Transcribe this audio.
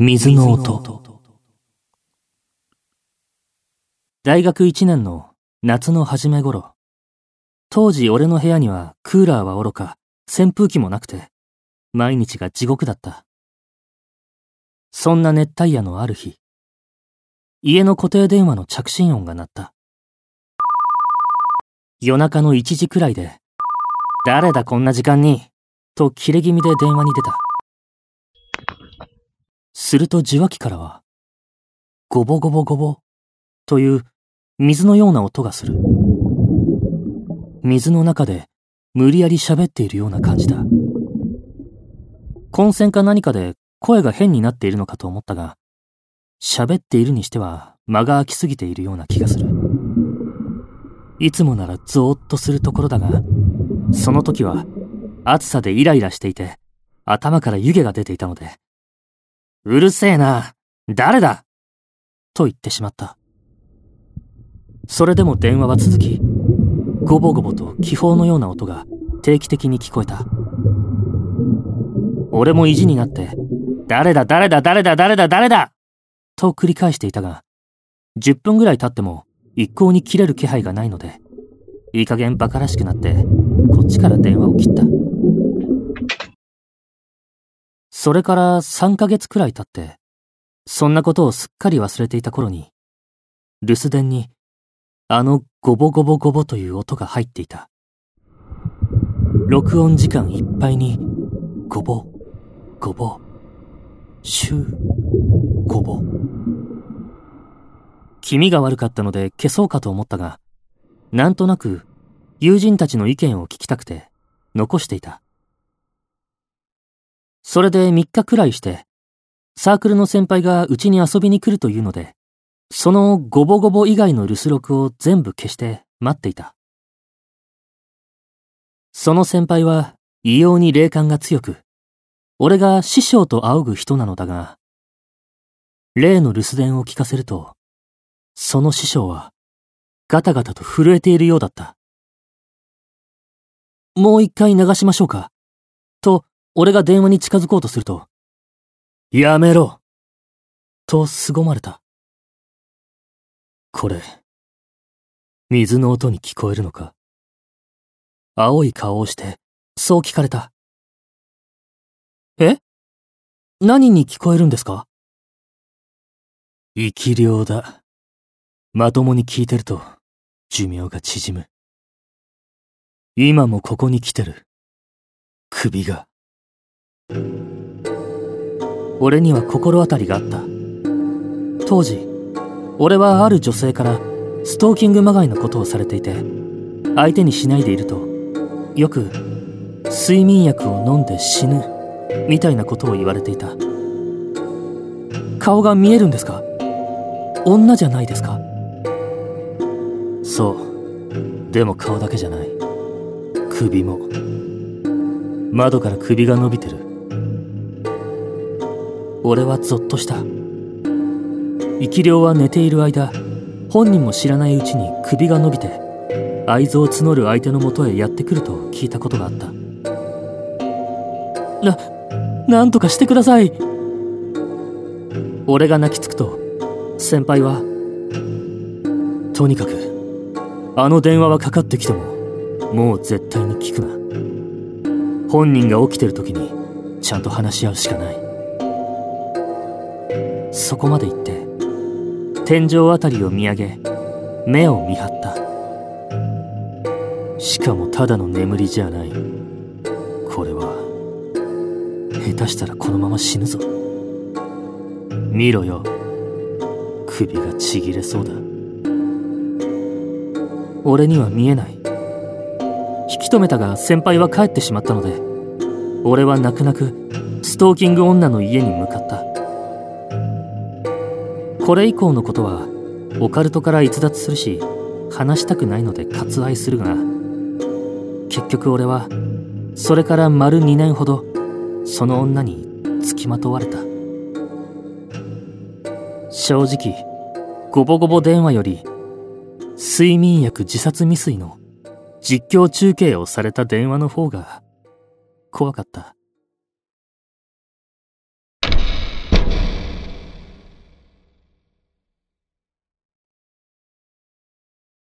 水の音。大学1年の夏の初め頃、当時俺の部屋にはクーラーはおろか扇風機もなくて、毎日が地獄だった。そんな熱帯夜のある日、家の固定電話の着信音が鳴った。夜中の1時くらいで、誰だこんな時間に、と切れ気味で電話に出た。すると受話器からは、ゴボゴボゴボという水のような音がする。水の中で無理やり喋っているような感じだ。混戦か何かで声が変になっているのかと思ったが、喋っているにしては間が空きすぎているような気がする。いつもならゾーッとするところだが、その時は暑さでイライラしていて、頭から湯気が出ていたので、うるせえな。誰だ？と言ってしまった。それでも電話は続き、ゴボゴボと気泡のような音が定期的に聞こえた。俺も意地になって、誰だ？誰だ？誰だ？誰だ？誰だ？と繰り返していたが、10分ぐらい経っても一向に切れる気配がないので、いい加減馬鹿らしくなって、こっちから電話を切った。それから3ヶ月くらい経って、そんなことをすっかり忘れていた頃に、留守電に、あのゴボゴボゴボという音が入っていた。録音時間いっぱいに、ゴボ、ゴボ、シュー、ゴボ。気味が悪かったので消そうかと思ったが、なんとなく友人たちの意見を聞きたくて残していた。それで3日くらいして、サークルの先輩がうちに遊びに来るというので、そのゴボゴボ以外の留守録を全部消して待っていた。その先輩は異様に霊感が強く、俺が師匠と仰ぐ人なのだが、例の留守電を聞かせると、その師匠はガタガタと震えているようだった。もう一回流しましょうか。と俺が電話に近づこうとすると、やめろと凄まれた。これ、水の音に聞こえるのか？青い顔をして、そう聞かれた。え？何に聞こえるんですか？生き量だ。まともに聞いてると、寿命が縮む。今もここに来てる。首が。俺には心当たりがあった。当時、俺はある女性からストーキングまがいのことをされていて、相手にしないでいると、よく睡眠薬を飲んで死ぬ、みたいなことを言われていた。顔が見えるんですか？女じゃないですか？そう。でも顔だけじゃない。首も。窓から首が伸びてる。俺はゾッとした。生き量は寝ている間本人も知らないうちに首が伸びて愛憎を募る相手のもとへやってくると聞いたことがあった。な、なんとかしてください。俺が泣きつくと先輩はとにかくあの電話はかかってきてももう絶対に聞くな。本人が起きてる時にちゃんと話し合うしかない。そこまで言って天井あたりを見上げ目を見張った。しかもただの眠りじゃない。これは下手したらこのまま死ぬぞ。見ろよ。首がちぎれそうだ。俺には見えない。引き止めたが先輩は帰ってしまったので俺は泣く泣くストーキング女の家に向かった。これ以降のことはオカルトから逸脱するし話したくないので割愛するが結局俺はそれから丸2年ほどその女に付きまとわれた。正直ゴボゴボ電話より睡眠薬自殺未遂の実況中継をされた電話の方が怖かった。